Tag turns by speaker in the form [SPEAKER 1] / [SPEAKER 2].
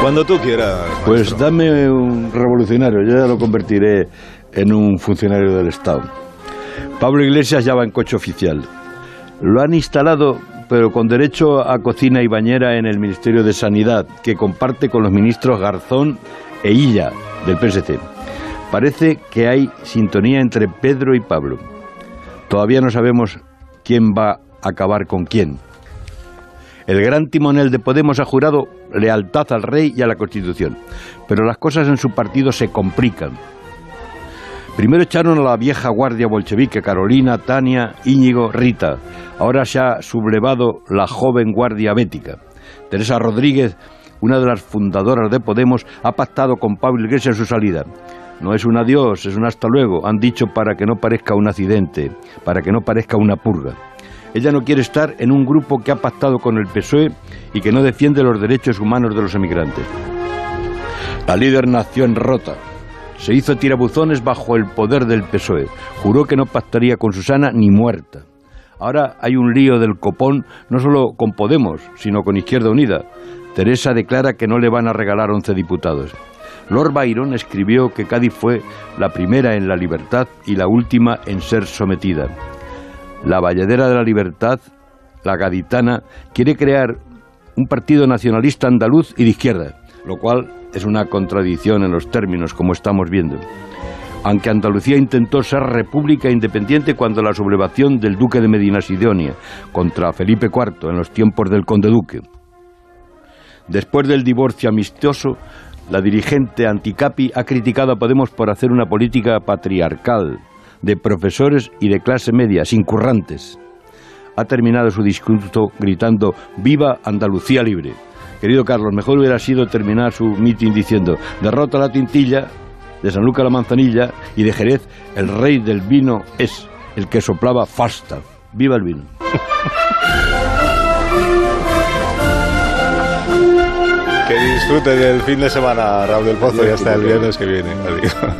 [SPEAKER 1] Cuando tú quieras.
[SPEAKER 2] Pues dame un revolucionario, yo ya lo convertiré en un funcionario del Estado. Pablo Iglesias ya va en coche oficial. Lo han instalado, pero con derecho a cocina y bañera en el Ministerio de Sanidad, que comparte con los ministros Garzón e Illa del PSC. Parece que hay sintonía entre Pedro y Pablo. Todavía no sabemos quién va a acabar con quién. El gran timonel de Podemos ha jurado lealtad al rey y a la Constitución, pero las cosas en su partido se complican. Primero echaron a la vieja guardia bolchevique Carolina, Tania, Íñigo, Rita. Ahora se ha sublevado la joven guardia bética. Teresa Rodríguez, una de las fundadoras de Podemos, ha pactado con Pablo Iglesias su salida. No es un adiós, es un hasta luego, han dicho para que no parezca un accidente, para que no parezca una purga. Ella no quiere estar en un grupo que ha pactado con el PSOE y que no defiende los derechos humanos de los emigrantes. La líder nació en Rota. Se hizo tirabuzones bajo el poder del PSOE. Juró que no pactaría con Susana ni muerta. Ahora hay un lío del copón no solo con Podemos, sino con Izquierda Unida. Teresa declara que no le van a regalar 11 diputados. Lord Byron escribió que Cádiz fue la primera en la libertad y la última en ser sometida. La Valladera de la Libertad, la gaditana, quiere crear un partido nacionalista andaluz y de izquierda, lo cual es una contradicción en los términos, como estamos viendo. Aunque Andalucía intentó ser república independiente cuando la sublevación del duque de Medina Sidonia contra Felipe IV en los tiempos del conde duque. Después del divorcio amistoso, la dirigente anticapi ha criticado a Podemos por hacer una política patriarcal de profesores y de clase media, sin currantes. Ha terminado su discurso gritando ¡Viva Andalucía libre! Querido Carlos, mejor hubiera sido terminar su mitin diciendo derrota la tintilla, de San Luca la manzanilla y de Jerez el rey del vino es el que soplaba Falstaff. ¡Viva el vino!
[SPEAKER 1] Que disfrute del fin de semana, Raúl del Pozo, y hasta el viernes que viene.